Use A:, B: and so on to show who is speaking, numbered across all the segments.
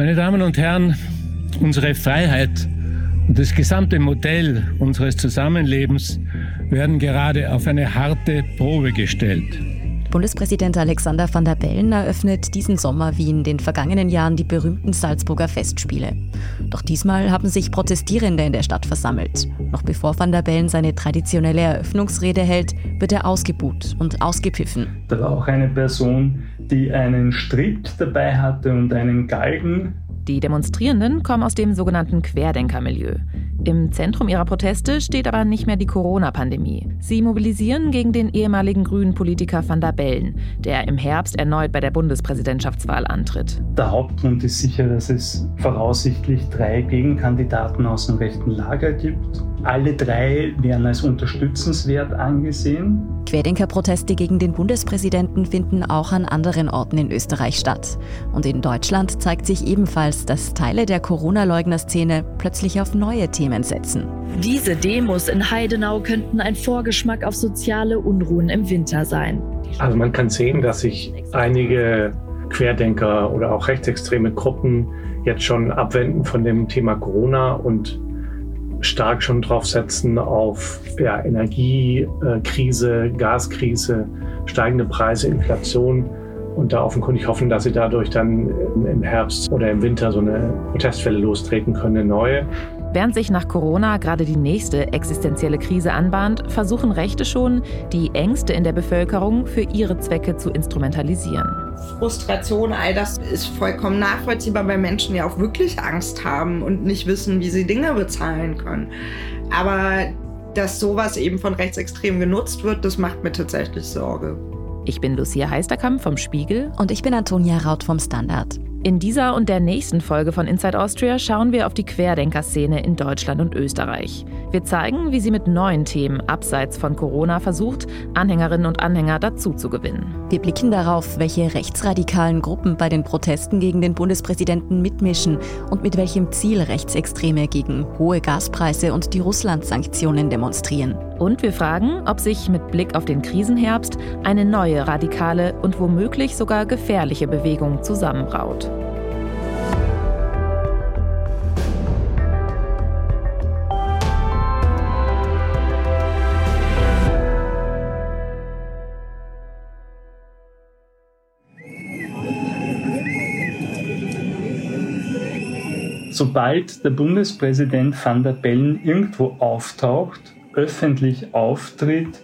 A: Meine Damen und Herren, unsere Freiheit und das gesamte Modell unseres Zusammenlebens werden gerade auf eine harte Probe gestellt.
B: Bundespräsident Alexander van der Bellen eröffnet diesen Sommer wie in den vergangenen Jahren die berühmten Salzburger Festspiele. Doch diesmal haben sich Protestierende in der Stadt versammelt. Noch bevor van der Bellen seine traditionelle Eröffnungsrede hält, wird er ausgebuht und ausgepfiffen.
C: Da war auch eine Person, die einen Strick dabei hatte und einen Galgen.
D: Die Demonstrierenden kommen aus dem sogenannten Querdenkermilieu. Im Zentrum ihrer Proteste steht aber nicht mehr die Corona-Pandemie. Sie mobilisieren gegen den ehemaligen grünen Politiker van der Bellen, der im Herbst erneut bei der Bundespräsidentschaftswahl antritt.
C: Der Hauptgrund ist sicher, dass es voraussichtlich drei Gegenkandidaten aus dem rechten Lager gibt. Alle drei werden als unterstützenswert angesehen.
B: Querdenkerproteste gegen den Bundespräsidenten finden auch an anderen Orten in Österreich statt. Und in Deutschland zeigt sich ebenfalls, dass Teile der Corona-Leugner-Szene plötzlich auf neue Themen setzen.
E: Diese Demos in Heidenau könnten ein Vorgeschmack auf soziale Unruhen im Winter sein.
F: Also man kann sehen, dass sich einige Querdenker oder auch rechtsextreme Gruppen jetzt schon abwenden von dem Thema Corona und stark schon drauf setzen auf ja, Energiekrise, Gaskrise, steigende Preise, Inflation und da offenkundig hoffen, dass sie dadurch dann im Herbst oder im Winter so eine Protestwelle lostreten können, eine neue.
D: Während sich nach Corona gerade die nächste existenzielle Krise anbahnt, versuchen Rechte schon, die Ängste in der Bevölkerung für ihre Zwecke zu instrumentalisieren.
G: Frustration, all das ist vollkommen nachvollziehbar, weil Menschen ja auch wirklich Angst haben und nicht wissen, wie sie Dinge bezahlen können. Aber dass sowas eben von Rechtsextremen genutzt wird, das macht mir tatsächlich Sorge.
D: Ich bin Lucia Heisterkamp vom Spiegel.
B: Und ich bin Antonia Raut vom Standard.
D: In dieser und der nächsten Folge von Inside Austria schauen wir auf die Querdenker-Szene in Deutschland und Österreich. Wir zeigen, wie sie mit neuen Themen abseits von Corona versucht, Anhängerinnen und Anhänger dazu zu gewinnen.
B: Wir blicken darauf, welche rechtsradikalen Gruppen bei den Protesten gegen den Bundespräsidenten mitmischen und mit welchem Ziel Rechtsextreme gegen hohe Gaspreise und die Russland-Sanktionen demonstrieren.
D: Und wir fragen, ob sich mit Blick auf den Krisenherbst eine neue radikale und womöglich sogar gefährliche Bewegung zusammenbraut.
C: Sobald der Bundespräsident van der Bellen irgendwo auftaucht, öffentlich auftritt,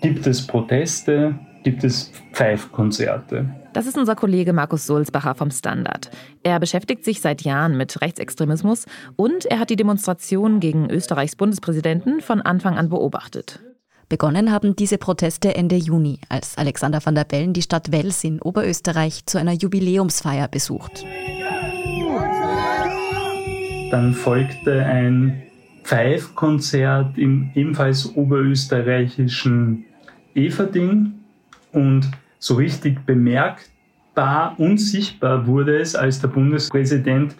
C: gibt es Proteste, gibt es Pfeifkonzerte.
D: Das ist unser Kollege Markus Sulzbacher vom Standard. Er beschäftigt sich seit Jahren mit Rechtsextremismus und er hat die Demonstrationen gegen Österreichs Bundespräsidenten von Anfang an beobachtet.
B: Begonnen haben diese Proteste Ende Juni, als Alexander van der Bellen die Stadt Wels in Oberösterreich zu einer Jubiläumsfeier besucht.
C: Dann folgte ein Pfeifkonzert im ebenfalls oberösterreichischen Everding und so richtig bemerkbar und sichtbar wurde es, als der Bundespräsident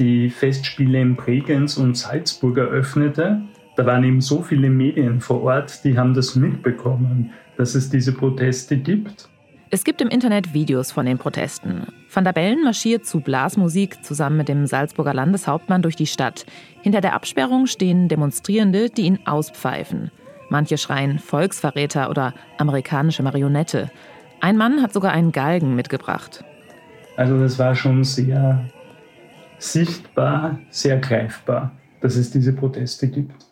C: die Festspiele in Bregenz und Salzburg eröffnete. Da waren eben so viele Medien vor Ort, die haben das mitbekommen, dass es diese Proteste gibt.
D: Es gibt im Internet Videos von den Protesten. Van der Bellen marschiert zu Blasmusik zusammen mit dem Salzburger Landeshauptmann durch die Stadt. Hinter der Absperrung stehen Demonstrierende, die ihn auspfeifen. Manche schreien Volksverräter oder amerikanische Marionette. Ein Mann hat sogar einen Galgen mitgebracht.
C: Also das war schon sehr sichtbar, sehr greifbar, dass es diese Proteste gibt.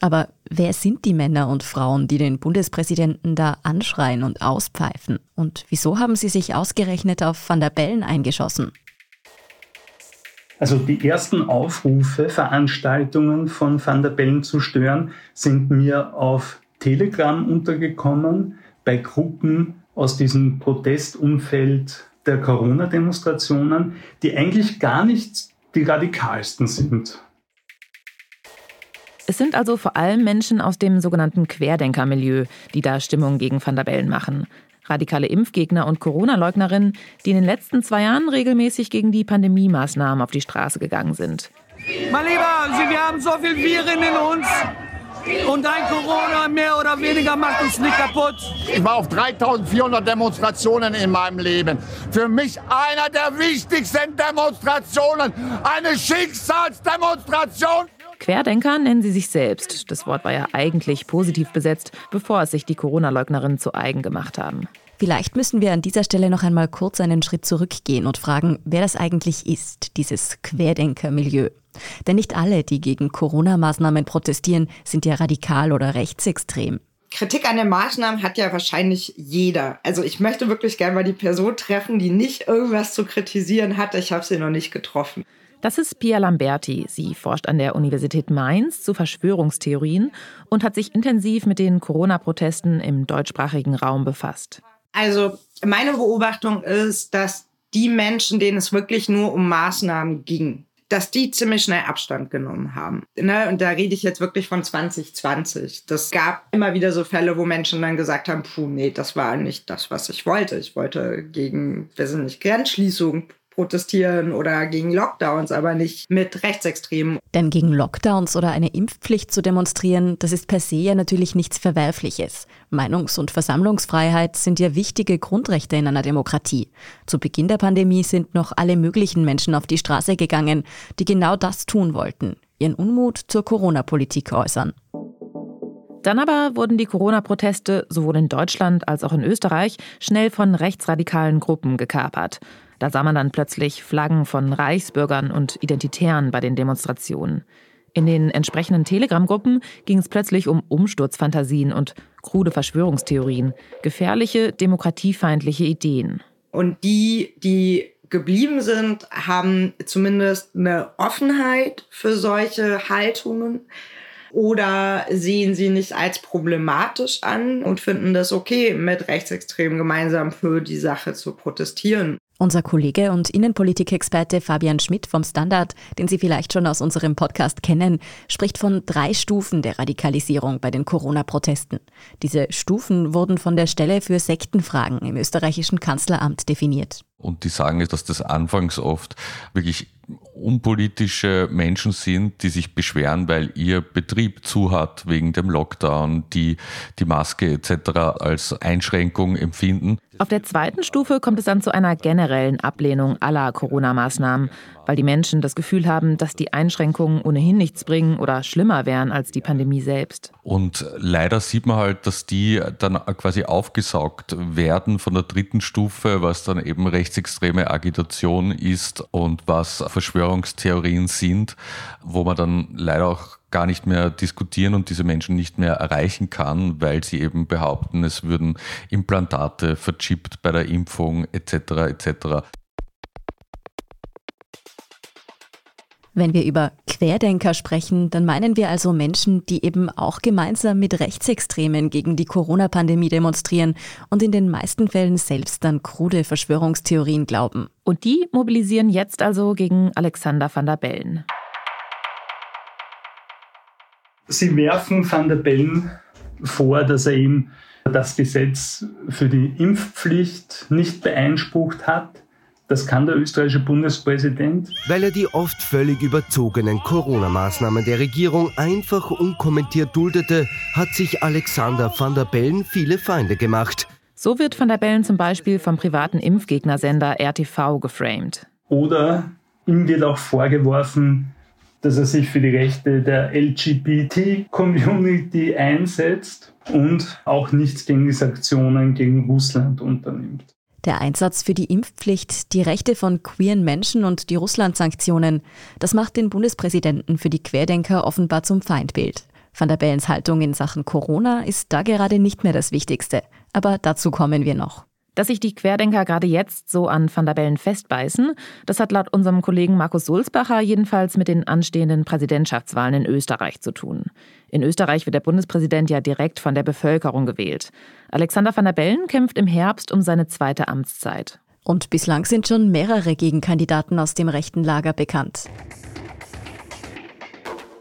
B: Aber wer sind die Männer und Frauen, die den Bundespräsidenten da anschreien und auspfeifen? Und wieso haben sie sich ausgerechnet auf Van der Bellen eingeschossen?
C: Also die ersten Aufrufe, Veranstaltungen von Van der Bellen zu stören, sind mir auf Telegram untergekommen, bei Gruppen aus diesem Protestumfeld der Corona-Demonstrationen, die eigentlich gar nicht die radikalsten sind.
D: Es sind also vor allem Menschen aus dem sogenannten Querdenkermilieu, die da Stimmung gegen Van der Bellen machen. Radikale Impfgegner und Corona-Leugnerinnen, die in den letzten zwei Jahren regelmäßig gegen die Pandemie-Maßnahmen auf die Straße gegangen sind.
H: Mein Lieber, wir haben so viel Viren in uns. Und ein Corona mehr oder weniger macht uns nicht kaputt.
I: Ich war auf 3400 Demonstrationen in meinem Leben. Für mich einer der wichtigsten Demonstrationen. Eine Schicksalsdemonstration.
D: Querdenker nennen sie sich selbst. Das Wort war ja eigentlich positiv besetzt, bevor es sich die Corona-Leugnerinnen zu eigen gemacht haben.
B: Vielleicht müssen wir an dieser Stelle noch einmal kurz einen Schritt zurückgehen und fragen, wer das eigentlich ist, dieses Querdenker-Milieu. Denn nicht alle, die gegen Corona-Maßnahmen protestieren, sind ja radikal oder rechtsextrem.
G: Kritik an den Maßnahmen hat ja wahrscheinlich jeder. Also ich möchte wirklich gerne mal die Person treffen, die nicht irgendwas zu kritisieren hat. Ich habe sie noch nicht getroffen.
D: Das ist Pia Lamberti. Sie forscht an der Universität Mainz zu Verschwörungstheorien und hat sich intensiv mit den Corona-Protesten im deutschsprachigen Raum befasst.
G: Also meine Beobachtung ist, dass die Menschen, denen es wirklich nur um Maßnahmen ging, dass die ziemlich schnell Abstand genommen haben. Ne? Und da rede ich jetzt wirklich von 2020. Das gab immer wieder so Fälle, wo Menschen dann gesagt haben, puh, nee, das war nicht das, was ich wollte. Ich wollte gegen, wir sind nicht, Grenzschließung protestieren oder gegen Lockdowns, aber nicht mit Rechtsextremen.
B: Denn gegen Lockdowns oder eine Impfpflicht zu demonstrieren, das ist per se ja natürlich nichts Verwerfliches. Meinungs- und Versammlungsfreiheit sind ja wichtige Grundrechte in einer Demokratie. Zu Beginn der Pandemie sind noch alle möglichen Menschen auf die Straße gegangen, die genau das tun wollten, ihren Unmut zur Corona-Politik äußern.
D: Dann aber wurden die Corona-Proteste sowohl in Deutschland als auch in Österreich schnell von rechtsradikalen Gruppen gekapert. Da sah man dann plötzlich Flaggen von Reichsbürgern und Identitären bei den Demonstrationen. In den entsprechenden Telegram-Gruppen ging es plötzlich um Umsturzfantasien und krude Verschwörungstheorien, gefährliche, demokratiefeindliche Ideen.
G: Und die, die geblieben sind, haben zumindest eine Offenheit für solche Haltungen oder sehen sie nicht als problematisch an und finden das okay, mit Rechtsextremen gemeinsam für die Sache zu protestieren.
B: Unser Kollege und Innenpolitikexperte Fabian Schmidt vom Standard, den Sie vielleicht schon aus unserem Podcast kennen, spricht von drei Stufen der Radikalisierung bei den Corona-Protesten. Diese Stufen wurden von der Stelle für Sektenfragen im österreichischen Kanzleramt definiert.
J: Und die sagen, dass das anfangs oft wirklich unpolitische Menschen sind, die sich beschweren, weil ihr Betrieb zu hat wegen dem Lockdown, die die Maske etc. als Einschränkung empfinden.
D: Auf der zweiten Stufe kommt es dann zu einer generellen Ablehnung aller Corona-Maßnahmen, weil die Menschen das Gefühl haben, dass die Einschränkungen ohnehin nichts bringen oder schlimmer wären als die Pandemie selbst.
J: Und leider sieht man halt, dass die dann quasi aufgesaugt werden von der dritten Stufe, was dann eben rechtsextreme Agitation ist und was Verschwörungstheorien sind, wo man dann leider auch gar nicht mehr diskutieren und diese Menschen nicht mehr erreichen kann, weil sie eben behaupten, es würden Implantate verchippt bei der Impfung etc. etc.
B: Wenn wir über Querdenker sprechen, dann meinen wir also Menschen, die eben auch gemeinsam mit Rechtsextremen gegen die Corona-Pandemie demonstrieren und in den meisten Fällen selbst an krude Verschwörungstheorien glauben.
D: Und die mobilisieren jetzt also gegen Alexander van der Bellen.
C: Sie werfen Van der Bellen vor, dass er eben das Gesetz für die Impfpflicht nicht beeinsprucht hat. Das kann der österreichische Bundespräsident.
K: Weil er die oft völlig überzogenen Corona-Maßnahmen der Regierung einfach unkommentiert duldete, hat sich Alexander van der Bellen viele Feinde gemacht.
D: So wird van der Bellen zum Beispiel vom privaten Impfgegnersender RTV geframed.
C: Oder ihm wird auch vorgeworfen, dass er sich für die Rechte der LGBT-Community einsetzt und auch nichts gegen die Sanktionen gegen Russland unternimmt.
B: Der Einsatz für die Impfpflicht, die Rechte von queeren Menschen und die Russland-Sanktionen, das macht den Bundespräsidenten für die Querdenker offenbar zum Feindbild. Van der Bellens Haltung in Sachen Corona ist da gerade nicht mehr das Wichtigste. Aber dazu kommen wir noch.
D: Dass sich die Querdenker gerade jetzt so an Van der Bellen festbeißen, das hat laut unserem Kollegen Markus Sulzbacher jedenfalls mit den anstehenden Präsidentschaftswahlen in Österreich zu tun. In Österreich wird der Bundespräsident ja direkt von der Bevölkerung gewählt. Alexander van der Bellen kämpft im Herbst um seine zweite Amtszeit.
B: Und bislang sind schon mehrere Gegenkandidaten aus dem rechten Lager bekannt.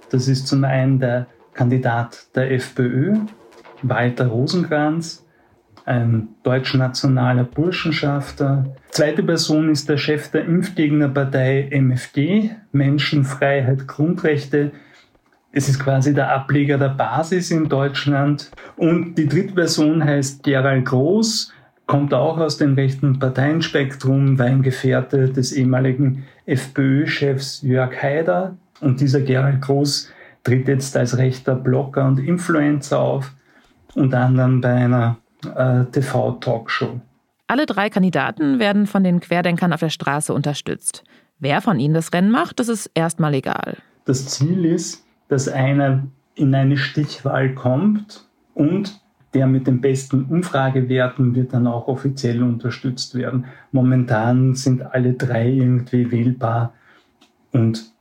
C: Das ist zum einen der Kandidat der FPÖ, Walter Rosenkranz, ein deutschnationaler Burschenschafter. Zweite Person ist der Chef der Impfgegnerpartei MFG, Menschenfreiheit, Grundrechte. Es ist quasi der Ableger der Basis in Deutschland. Und die dritte Person heißt Gerald Groß, kommt auch aus dem rechten Parteienspektrum, war ein Gefährte des ehemaligen FPÖ-Chefs Jörg Haider. Und dieser Gerald Groß tritt jetzt als rechter Blogger und Influencer auf, unter anderem bei einer äh, TV-Talkshow.
D: Alle drei Kandidaten werden von den Querdenkern auf der Straße unterstützt. Wer von ihnen das Rennen macht, das ist erstmal egal.
C: Das Ziel ist, dass einer in eine Stichwahl kommt und der mit den besten Umfragewerten wird dann auch offiziell unterstützt werden. Momentan sind alle drei irgendwie wählbar und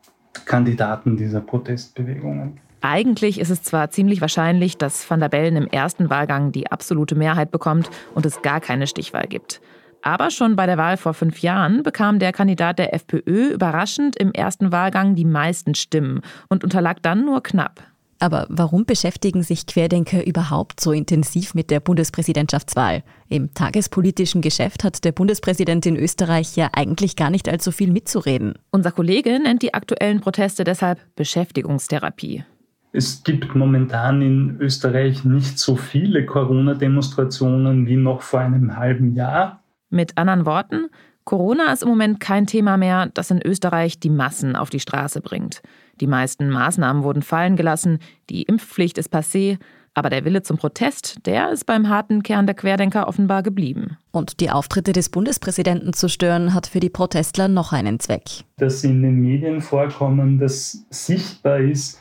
C: Kandidaten dieser Protestbewegungen.
D: Eigentlich ist es zwar ziemlich wahrscheinlich, dass Van der Bellen im ersten Wahlgang die absolute Mehrheit bekommt und es gar keine Stichwahl gibt. Aber schon bei der Wahl vor fünf Jahren bekam der Kandidat der FPÖ überraschend im ersten Wahlgang die meisten Stimmen und unterlag dann nur knapp.
B: Aber warum beschäftigen sich Querdenker überhaupt so intensiv mit der Bundespräsidentschaftswahl? Im tagespolitischen Geschäft hat der Bundespräsident in Österreich ja eigentlich gar nicht allzu viel mitzureden.
D: Unser Kollege nennt die aktuellen Proteste deshalb Beschäftigungstherapie.
C: Es gibt momentan in Österreich nicht so viele Corona-Demonstrationen wie noch vor einem halben Jahr.
D: Mit anderen Worten, Corona ist im Moment kein Thema mehr, das in Österreich die Massen auf die Straße bringt. Die meisten Maßnahmen wurden fallen gelassen, die Impfpflicht ist passé, aber der Wille zum Protest, der ist beim harten Kern der Querdenker offenbar geblieben.
B: Und die Auftritte des Bundespräsidenten zu stören, hat für die Protestler noch einen Zweck.
C: Dass in den Medien vorkommen, dass sichtbar ist,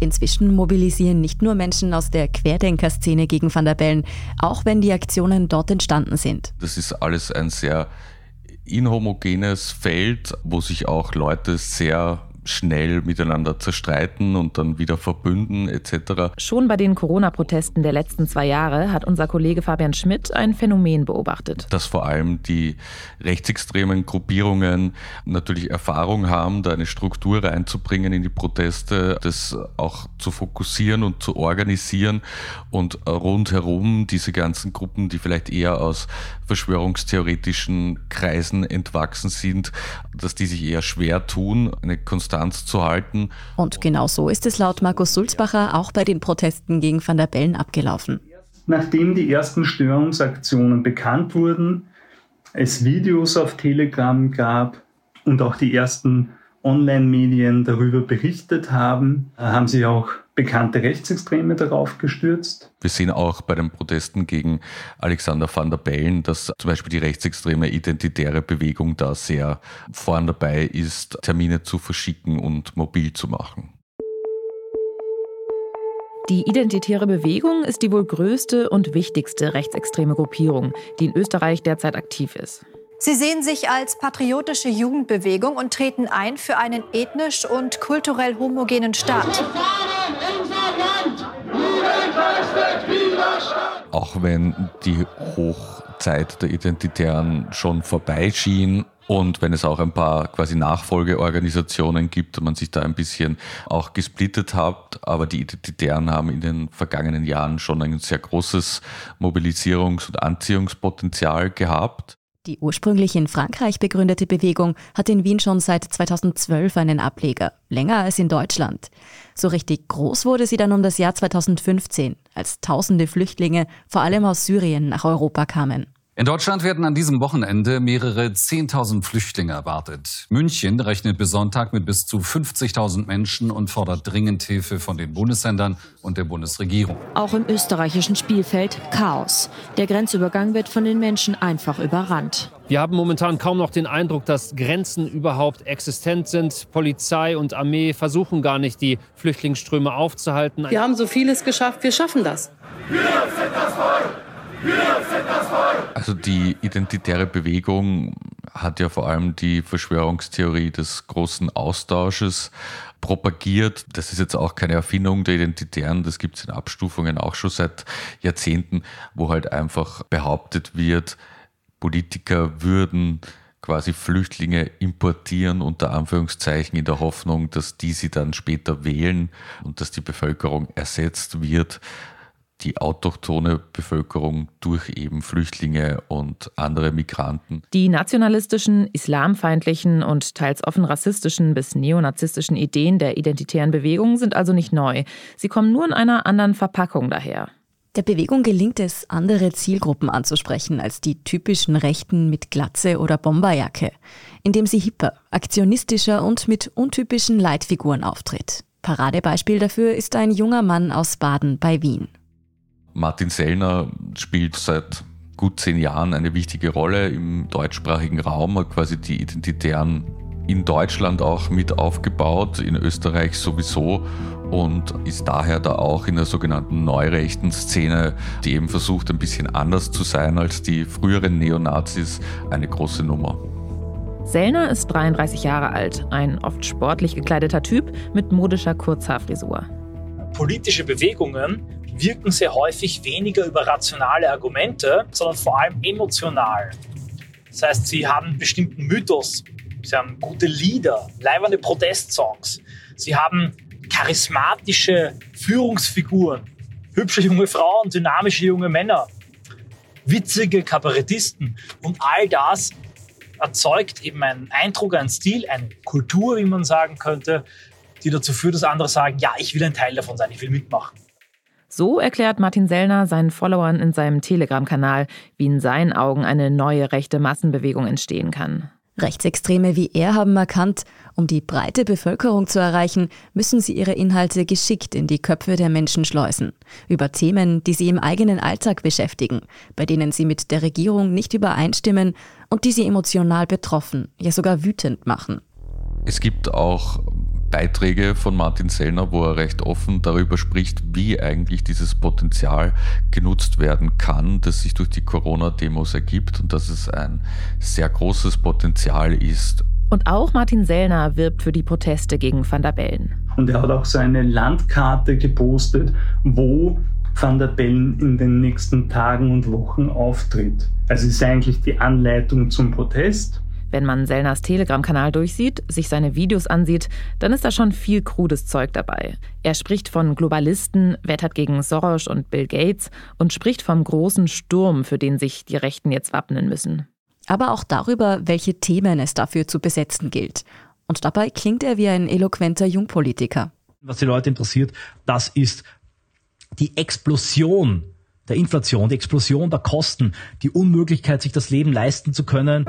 B: Inzwischen mobilisieren nicht nur Menschen aus der Querdenkerszene gegen Van der Bellen, auch wenn die Aktionen dort entstanden sind.
J: Das ist alles ein sehr inhomogenes Feld, wo sich auch Leute sehr schnell miteinander zerstreiten und dann wieder verbünden etc.
D: Schon bei den Corona-Protesten der letzten zwei Jahre hat unser Kollege Fabian Schmidt ein Phänomen beobachtet.
J: Dass vor allem die rechtsextremen Gruppierungen natürlich Erfahrung haben, da eine Struktur reinzubringen in die Proteste, das auch zu fokussieren und zu organisieren und rundherum diese ganzen Gruppen, die vielleicht eher aus verschwörungstheoretischen Kreisen entwachsen sind, dass die sich eher schwer tun, eine Konstanz Distanz zu halten.
B: Und genau so ist es laut Markus Sulzbacher auch bei den Protesten gegen Van der Bellen abgelaufen.
C: Nachdem die ersten Störungsaktionen bekannt wurden, es Videos auf Telegram gab und auch die ersten Online-Medien darüber berichtet haben, haben sich auch bekannte Rechtsextreme darauf gestürzt.
J: Wir sehen auch bei den Protesten gegen Alexander van der Bellen, dass zum Beispiel die rechtsextreme identitäre Bewegung da sehr vorn dabei ist, Termine zu verschicken und mobil zu machen.
D: Die Identitäre Bewegung ist die wohl größte und wichtigste rechtsextreme Gruppierung, die in Österreich derzeit aktiv ist.
L: Sie sehen sich als patriotische Jugendbewegung und treten ein für einen ethnisch und kulturell homogenen Staat.
J: Auch wenn die Hochzeit der Identitären schon vorbeischien und wenn es auch ein paar quasi Nachfolgeorganisationen gibt, man sich da ein bisschen auch gesplittet hat, aber die Identitären haben in den vergangenen Jahren schon ein sehr großes Mobilisierungs- und Anziehungspotenzial gehabt.
B: Die ursprünglich in Frankreich begründete Bewegung hat in Wien schon seit 2012 einen Ableger, länger als in Deutschland. So richtig groß wurde sie dann um das Jahr 2015, als tausende Flüchtlinge, vor allem aus Syrien, nach Europa kamen.
M: In Deutschland werden an diesem Wochenende mehrere 10.000 Flüchtlinge erwartet. München rechnet bis Sonntag mit bis zu 50.000 Menschen und fordert dringend Hilfe von den Bundesländern und der Bundesregierung.
N: Auch im österreichischen Spielfeld Chaos. Der Grenzübergang wird von den Menschen einfach überrannt.
O: Wir haben momentan kaum noch den Eindruck, dass Grenzen überhaupt existent sind. Polizei und Armee versuchen gar nicht, die Flüchtlingsströme aufzuhalten.
P: Wir haben so vieles geschafft, wir schaffen das. Wir sind das Volk!
J: Also die identitäre Bewegung hat ja vor allem die Verschwörungstheorie des großen Austausches propagiert. Das ist jetzt auch keine Erfindung der Identitären, das gibt es in Abstufungen auch schon seit Jahrzehnten, wo halt einfach behauptet wird, Politiker würden quasi Flüchtlinge importieren, unter Anführungszeichen, in der Hoffnung, dass die sie dann später wählen und dass die Bevölkerung ersetzt wird die autochtone Bevölkerung durch eben Flüchtlinge und andere Migranten.
D: Die nationalistischen, islamfeindlichen und teils offen rassistischen bis neonazistischen Ideen der identitären Bewegung sind also nicht neu. Sie kommen nur in einer anderen Verpackung daher.
B: Der Bewegung gelingt es, andere Zielgruppen anzusprechen als die typischen Rechten mit Glatze oder Bomberjacke, indem sie hipper, aktionistischer und mit untypischen Leitfiguren auftritt. Paradebeispiel dafür ist ein junger Mann aus Baden bei Wien.
J: Martin Sellner spielt seit gut zehn Jahren eine wichtige Rolle im deutschsprachigen Raum, hat quasi die Identitären in Deutschland auch mit aufgebaut, in Österreich sowieso und ist daher da auch in der sogenannten neurechten Szene, die eben versucht, ein bisschen anders zu sein als die früheren Neonazis, eine große Nummer.
D: Sellner ist 33 Jahre alt, ein oft sportlich gekleideter Typ mit modischer Kurzhaarfrisur.
P: Politische Bewegungen wirken sehr häufig weniger über rationale Argumente, sondern vor allem emotional. Das heißt, sie haben bestimmten Mythos, sie haben gute Lieder, leibernde Protestsongs, sie haben charismatische Führungsfiguren, hübsche junge Frauen, dynamische junge Männer, witzige Kabarettisten. Und all das erzeugt eben einen Eindruck, einen Stil, eine Kultur, wie man sagen könnte, die dazu führt, dass andere sagen, ja, ich will ein Teil davon sein, ich will mitmachen.
D: So erklärt Martin Sellner seinen Followern in seinem Telegram-Kanal, wie in seinen Augen eine neue rechte Massenbewegung entstehen kann.
B: Rechtsextreme wie er haben erkannt, um die breite Bevölkerung zu erreichen, müssen sie ihre Inhalte geschickt in die Köpfe der Menschen schleusen. Über Themen, die sie im eigenen Alltag beschäftigen, bei denen sie mit der Regierung nicht übereinstimmen und die sie emotional betroffen, ja sogar wütend machen.
J: Es gibt auch Beiträge von Martin Sellner, wo er recht offen darüber spricht, wie eigentlich dieses Potenzial genutzt werden kann, das sich durch die Corona-Demos ergibt und dass es ein sehr großes Potenzial ist.
D: Und auch Martin Sellner wirbt für die Proteste gegen Van der Bellen.
C: Und er hat auch so eine Landkarte gepostet, wo Van der Bellen in den nächsten Tagen und Wochen auftritt. Also es ist eigentlich die Anleitung zum Protest
D: wenn man Sellners Telegram-Kanal durchsieht, sich seine Videos ansieht, dann ist da schon viel krudes Zeug dabei. Er spricht von Globalisten, wettert gegen Soros und Bill Gates und spricht vom großen Sturm, für den sich die Rechten jetzt wappnen müssen.
B: Aber auch darüber, welche Themen es dafür zu besetzen gilt. Und dabei klingt er wie ein eloquenter Jungpolitiker.
Q: Was die Leute interessiert, das ist die Explosion der Inflation, die Explosion der Kosten, die Unmöglichkeit, sich das Leben leisten zu können.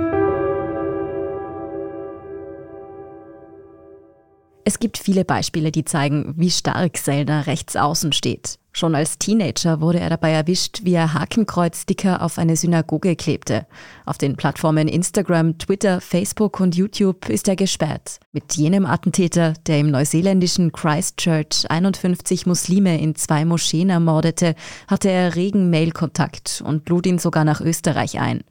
B: Es gibt viele Beispiele, die zeigen, wie stark Selner rechts außen steht. Schon als Teenager wurde er dabei erwischt, wie er Hakenkreuz-Sticker auf eine Synagoge klebte. Auf den Plattformen Instagram, Twitter, Facebook und YouTube ist er gesperrt. Mit jenem Attentäter, der im neuseeländischen Christchurch 51 Muslime in zwei Moscheen ermordete, hatte er regen Mailkontakt und lud ihn sogar nach Österreich ein.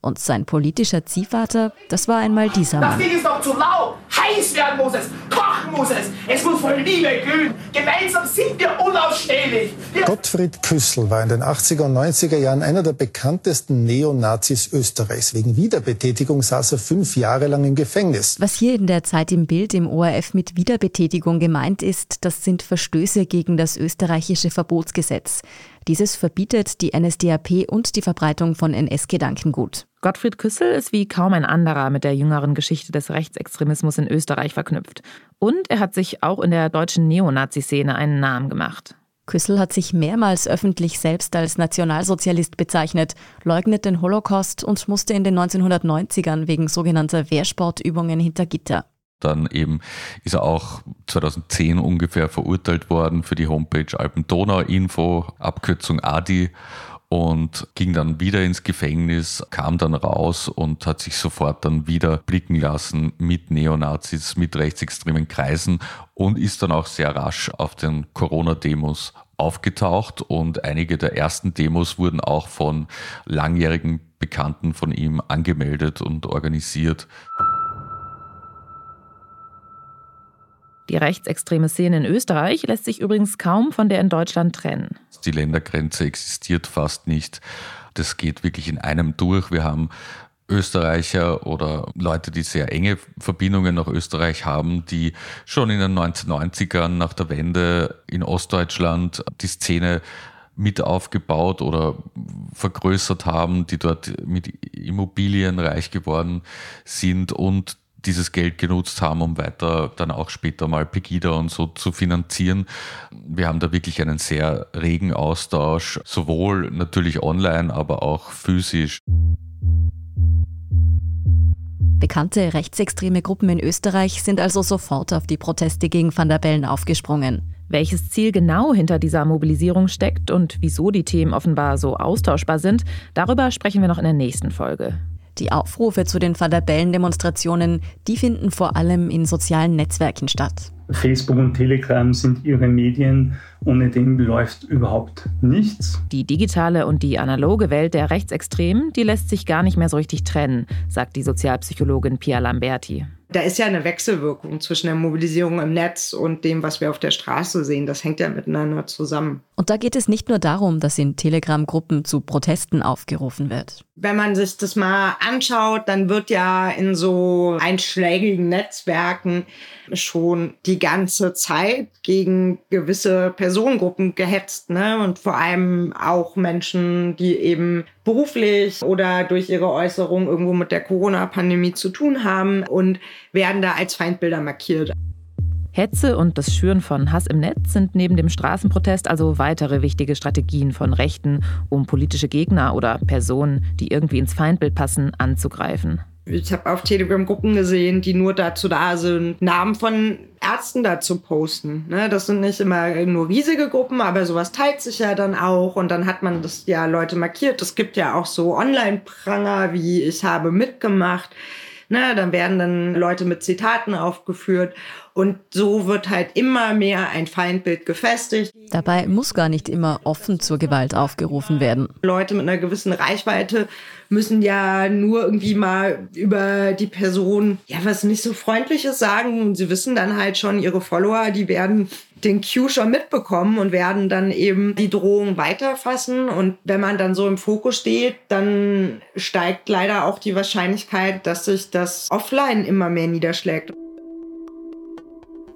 B: Und sein politischer Ziehvater, das war einmal dieser Mann.
R: Das Ding ist doch zu lau! Heiß werden muss es! Kochen muss es! Es muss voll Liebe glühen! Gemeinsam sind wir unausstehlich! Wir
S: Gottfried Küssel war in den 80er und 90er Jahren einer der bekanntesten Neonazis Österreichs. Wegen Wiederbetätigung saß er fünf Jahre lang im Gefängnis.
B: Was hier in der Zeit im Bild im ORF mit Wiederbetätigung gemeint ist, das sind Verstöße gegen das österreichische Verbotsgesetz. Dieses verbietet die NSDAP und die Verbreitung von NS-Gedankengut.
D: Gottfried Küssel ist wie kaum ein anderer mit der jüngeren Geschichte des Rechtsextremismus in Österreich verknüpft. Und er hat sich auch in der deutschen Neonazi-Szene einen Namen gemacht.
B: Küssel hat sich mehrmals öffentlich selbst als Nationalsozialist bezeichnet, leugnet den Holocaust und musste in den 1990ern wegen sogenannter Wehrsportübungen hinter Gitter.
J: Dann eben ist er auch 2010 ungefähr verurteilt worden für die Homepage Alpen-Donau-Info, Abkürzung ADI und ging dann wieder ins Gefängnis, kam dann raus und hat sich sofort dann wieder blicken lassen mit Neonazis, mit rechtsextremen Kreisen und ist dann auch sehr rasch auf den Corona-Demos aufgetaucht und einige der ersten Demos wurden auch von langjährigen Bekannten von ihm angemeldet und organisiert.
D: Die rechtsextreme Szene in Österreich lässt sich übrigens kaum von der in Deutschland trennen.
J: Die Ländergrenze existiert fast nicht. Das geht wirklich in einem durch. Wir haben Österreicher oder Leute, die sehr enge Verbindungen nach Österreich haben, die schon in den 1990ern nach der Wende in Ostdeutschland die Szene mit aufgebaut oder vergrößert haben, die dort mit Immobilien reich geworden sind und dieses Geld genutzt haben, um weiter dann auch später mal Pegida und so zu finanzieren. Wir haben da wirklich einen sehr regen Austausch, sowohl natürlich online, aber auch physisch.
B: Bekannte rechtsextreme Gruppen in Österreich sind also sofort auf die Proteste gegen Van der Bellen aufgesprungen.
D: Welches Ziel genau hinter dieser Mobilisierung steckt und wieso die Themen offenbar so austauschbar sind, darüber sprechen wir noch in der nächsten Folge.
B: Die Aufrufe zu den Van der Bellen-Demonstrationen, die finden vor allem in sozialen Netzwerken statt.
C: Facebook und Telegram sind ihre Medien, ohne dem läuft überhaupt nichts.
D: Die digitale und die analoge Welt der Rechtsextremen, die lässt sich gar nicht mehr so richtig trennen, sagt die Sozialpsychologin Pia Lamberti
G: da ist ja eine Wechselwirkung zwischen der Mobilisierung im Netz und dem, was wir auf der Straße sehen. Das hängt ja miteinander zusammen.
B: Und da geht es nicht nur darum, dass in Telegram-Gruppen zu Protesten aufgerufen wird.
G: Wenn man sich das mal anschaut, dann wird ja in so einschlägigen Netzwerken schon die ganze Zeit gegen gewisse Personengruppen gehetzt. Ne? Und vor allem auch Menschen, die eben beruflich oder durch ihre Äußerung irgendwo mit der Corona-Pandemie zu tun haben und werden da als Feindbilder markiert.
D: Hetze und das Schüren von Hass im Netz sind neben dem Straßenprotest also weitere wichtige Strategien von Rechten, um politische Gegner oder Personen, die irgendwie ins Feindbild passen, anzugreifen.
G: Ich habe auf Telegram Gruppen gesehen, die nur dazu da sind, Namen von Ärzten dazu posten. Ne? Das sind nicht immer nur riesige Gruppen, aber sowas teilt sich ja dann auch und dann hat man das ja Leute markiert. Es gibt ja auch so Online-Pranger wie ich habe mitgemacht. Ne? Dann werden dann Leute mit Zitaten aufgeführt und so wird halt immer mehr ein Feindbild gefestigt.
B: Dabei muss gar nicht immer offen zur Gewalt aufgerufen werden.
G: Leute mit einer gewissen Reichweite müssen ja nur irgendwie mal über die Person ja was nicht so freundliches sagen und sie wissen dann halt schon ihre Follower, die werden den Cue schon mitbekommen und werden dann eben die Drohung weiterfassen. Und wenn man dann so im Fokus steht, dann steigt leider auch die Wahrscheinlichkeit, dass sich das offline immer mehr niederschlägt.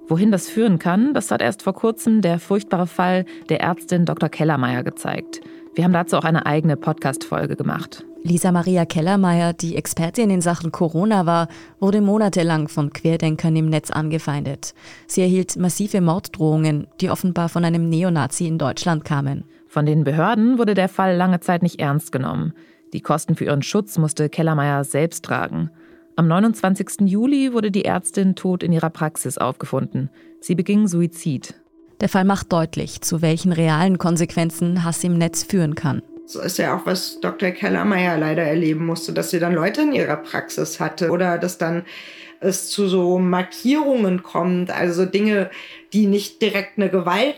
D: Wohin das führen kann, das hat erst vor kurzem der furchtbare Fall der Ärztin Dr. Kellermeier gezeigt. Wir haben dazu auch eine eigene Podcast-Folge gemacht.
B: Lisa Maria Kellermeier, die Expertin in Sachen Corona war, wurde monatelang von Querdenkern im Netz angefeindet. Sie erhielt massive Morddrohungen, die offenbar von einem Neonazi in Deutschland kamen.
D: Von den Behörden wurde der Fall lange Zeit nicht ernst genommen. Die Kosten für ihren Schutz musste Kellermeier selbst tragen. Am 29. Juli wurde die Ärztin tot in ihrer Praxis aufgefunden. Sie beging Suizid.
B: Der Fall macht deutlich, zu welchen realen Konsequenzen Hass im Netz führen kann.
G: So ist ja auch, was Dr. Kellermeier leider erleben musste, dass sie dann Leute in ihrer Praxis hatte oder dass dann es zu so Markierungen kommt, also Dinge, die nicht direkt eine Gewalt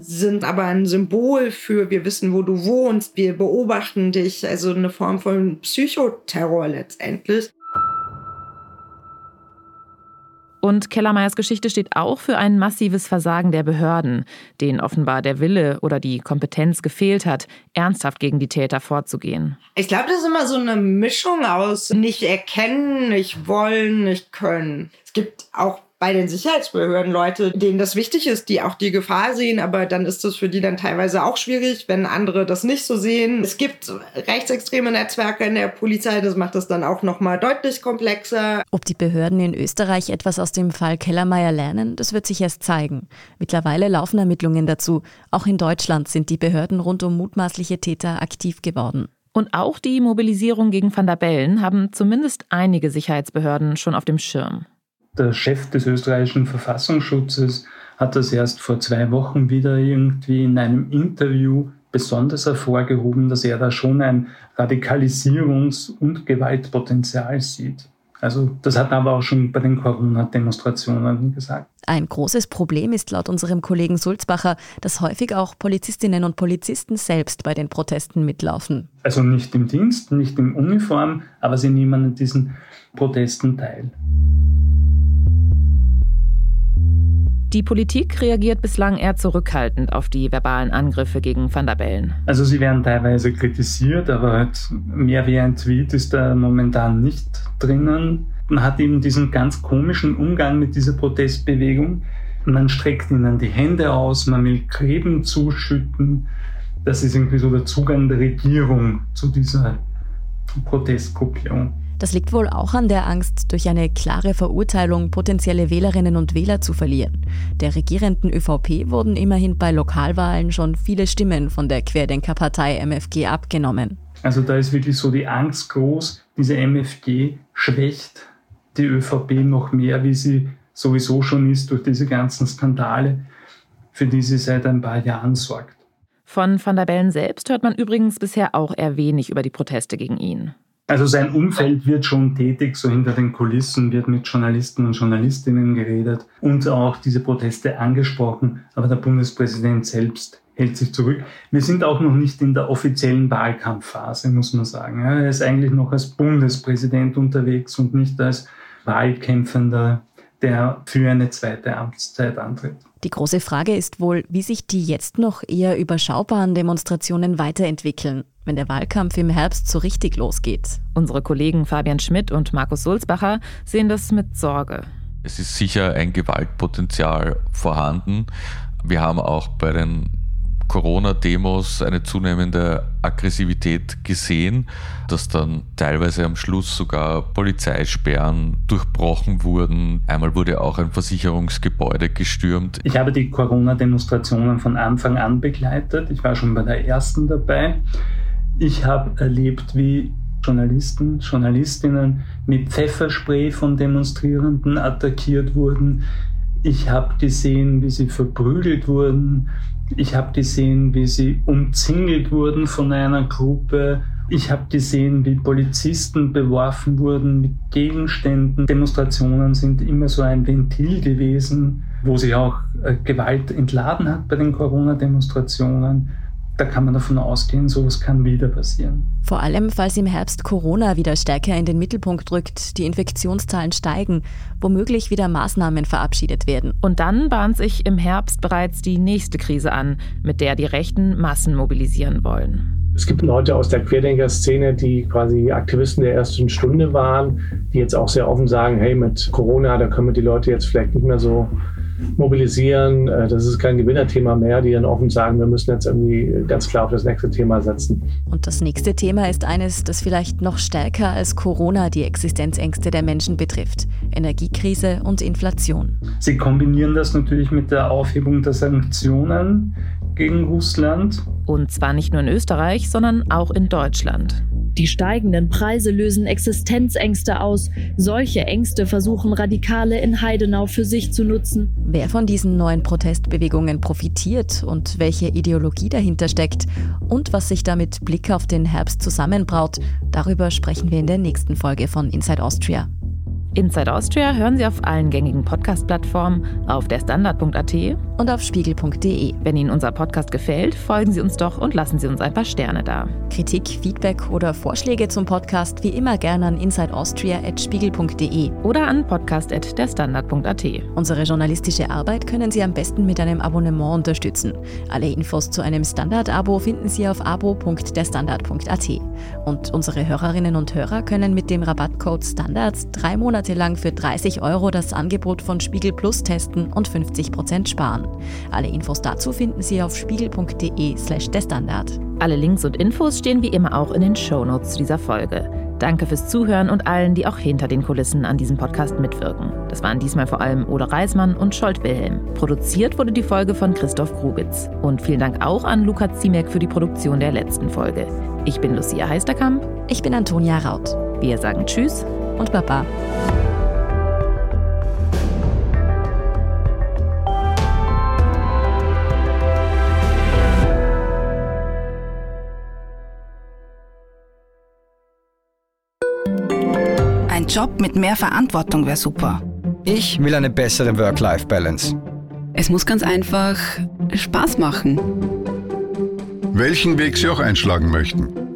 G: sind aber ein Symbol für, wir wissen, wo du wohnst, wir beobachten dich, also eine Form von Psychoterror letztendlich.
D: Und Kellermeyers Geschichte steht auch für ein massives Versagen der Behörden, denen offenbar der Wille oder die Kompetenz gefehlt hat, ernsthaft gegen die Täter vorzugehen.
G: Ich glaube, das ist immer so eine Mischung aus nicht erkennen, nicht wollen, nicht können. Es gibt auch bei den Sicherheitsbehörden Leute, denen das wichtig ist, die auch die Gefahr sehen, aber dann ist das für die dann teilweise auch schwierig, wenn andere das nicht so sehen. Es gibt rechtsextreme Netzwerke in der Polizei, das macht es dann auch noch mal deutlich komplexer.
B: Ob die Behörden in Österreich etwas aus dem Fall Kellermeier lernen, das wird sich erst zeigen. Mittlerweile laufen Ermittlungen dazu. Auch in Deutschland sind die Behörden rund um mutmaßliche Täter aktiv geworden.
D: Und auch die Mobilisierung gegen Van der Bellen haben zumindest einige Sicherheitsbehörden schon auf dem Schirm.
C: Der Chef des österreichischen Verfassungsschutzes hat das erst vor zwei Wochen wieder irgendwie in einem Interview besonders hervorgehoben, dass er da schon ein Radikalisierungs- und Gewaltpotenzial sieht. Also das hat aber auch schon bei den Corona-Demonstrationen gesagt.
B: Ein großes Problem ist laut unserem Kollegen Sulzbacher, dass häufig auch Polizistinnen und Polizisten selbst bei den Protesten mitlaufen.
C: Also nicht im Dienst, nicht in Uniform, aber sie nehmen an diesen Protesten teil.
D: Die Politik reagiert bislang eher zurückhaltend auf die verbalen Angriffe gegen Van der Bellen.
C: Also sie werden teilweise kritisiert, aber halt mehr wie ein Tweet ist da momentan nicht drinnen. Man hat eben diesen ganz komischen Umgang mit dieser Protestbewegung. Man streckt ihnen die Hände aus, man will Gräben zuschütten. Das ist irgendwie so der Zugang der Regierung zu dieser Protestgruppierung.
B: Das liegt wohl auch an der Angst, durch eine klare Verurteilung potenzielle Wählerinnen und Wähler zu verlieren. Der regierenden ÖVP wurden immerhin bei Lokalwahlen schon viele Stimmen von der Querdenkerpartei MFG abgenommen.
C: Also da ist wirklich so die Angst groß, diese MFG schwächt die ÖVP noch mehr, wie sie sowieso schon ist durch diese ganzen Skandale, für die sie seit ein paar Jahren sorgt.
D: Von Van der Bellen selbst hört man übrigens bisher auch eher wenig über die Proteste gegen ihn.
C: Also sein Umfeld wird schon tätig, so hinter den Kulissen wird mit Journalisten und Journalistinnen geredet und auch diese Proteste angesprochen, aber der Bundespräsident selbst hält sich zurück. Wir sind auch noch nicht in der offiziellen Wahlkampfphase, muss man sagen. Er ist eigentlich noch als Bundespräsident unterwegs und nicht als Wahlkämpfender, der für eine zweite Amtszeit antritt.
B: Die große Frage ist wohl, wie sich die jetzt noch eher überschaubaren Demonstrationen weiterentwickeln wenn der Wahlkampf im Herbst so richtig losgeht.
D: Unsere Kollegen Fabian Schmidt und Markus Sulzbacher sehen das mit Sorge.
J: Es ist sicher ein Gewaltpotenzial vorhanden. Wir haben auch bei den Corona-Demos eine zunehmende Aggressivität gesehen, dass dann teilweise am Schluss sogar Polizeisperren durchbrochen wurden. Einmal wurde auch ein Versicherungsgebäude gestürmt.
C: Ich habe die Corona-Demonstrationen von Anfang an begleitet. Ich war schon bei der ersten dabei. Ich habe erlebt, wie Journalisten, Journalistinnen mit Pfefferspray von Demonstrierenden attackiert wurden. Ich habe gesehen, wie sie verprügelt wurden. Ich habe gesehen, wie sie umzingelt wurden von einer Gruppe. Ich habe gesehen, wie Polizisten beworfen wurden mit Gegenständen. Demonstrationen sind immer so ein Ventil gewesen, wo sich auch äh, Gewalt entladen hat bei den Corona-Demonstrationen da kann man davon ausgehen, sowas kann wieder passieren.
B: Vor allem, falls im Herbst Corona wieder stärker in den Mittelpunkt rückt, die Infektionszahlen steigen, womöglich wieder Maßnahmen verabschiedet werden.
D: Und dann bahnt sich im Herbst bereits die nächste Krise an, mit der die Rechten Massen mobilisieren wollen.
F: Es gibt Leute aus der Querdenker-Szene, die quasi Aktivisten der ersten Stunde waren, die jetzt auch sehr offen sagen, hey, mit Corona, da können wir die Leute jetzt vielleicht nicht mehr so mobilisieren. Äh, das ist kein Gewinnerthema mehr, die dann offen sagen, wir müssen jetzt irgendwie ganz klar auf das nächste Thema setzen.
B: Und das nächste Thema ist eines, das vielleicht noch stärker als Corona die Existenzängste der Menschen betrifft. Energiekrise und Inflation.
C: Sie kombinieren das natürlich mit der Aufhebung der Sanktionen gegen Russland.
D: Und zwar nicht nur in Österreich, sondern auch in Deutschland.
N: Die steigenden Preise lösen Existenzängste aus. Solche Ängste versuchen Radikale in Heidenau für sich zu nutzen.
B: Wer von diesen neuen Protestbewegungen profitiert und welche Ideologie dahinter steckt und was sich da mit Blick auf den Herbst zusammenbraut, darüber sprechen wir in der nächsten Folge von Inside Austria.
D: Inside Austria hören Sie auf allen gängigen Podcast-Plattformen, auf der Standard.at
B: und auf spiegel.de.
D: Wenn Ihnen unser Podcast gefällt, folgen Sie uns doch und lassen Sie uns ein paar Sterne da.
B: Kritik, Feedback oder Vorschläge zum Podcast wie immer gerne an insideaustria.spiegel.de
D: oder an podcast.derstandard.at.
B: Unsere journalistische Arbeit können Sie am besten mit einem Abonnement unterstützen. Alle Infos zu einem Standard-Abo finden Sie auf abo.derstandard.at. Und unsere Hörerinnen und Hörer können mit dem Rabattcode Standards drei Monate Monate lang für 30 Euro das Angebot von Spiegel Plus testen und 50% sparen. Alle Infos dazu finden Sie auf spiegel.de slash der Standard.
D: Alle Links und Infos stehen wie immer auch in den Shownotes zu dieser Folge. Danke fürs Zuhören und allen, die auch hinter den Kulissen an diesem Podcast mitwirken. Das waren diesmal vor allem Ole Reismann und Scholt Wilhelm. Produziert wurde die Folge von Christoph Grubitz. Und vielen Dank auch an Luca Ziemek für die Produktion der letzten Folge. Ich bin Lucia Heisterkamp.
B: Ich bin Antonia Raut.
D: Wir sagen Tschüss
B: und Baba.
T: Ein Job mit mehr Verantwortung wäre super.
U: Ich will eine bessere Work-Life-Balance.
V: Es muss ganz einfach Spaß machen.
W: Welchen Weg Sie auch einschlagen möchten.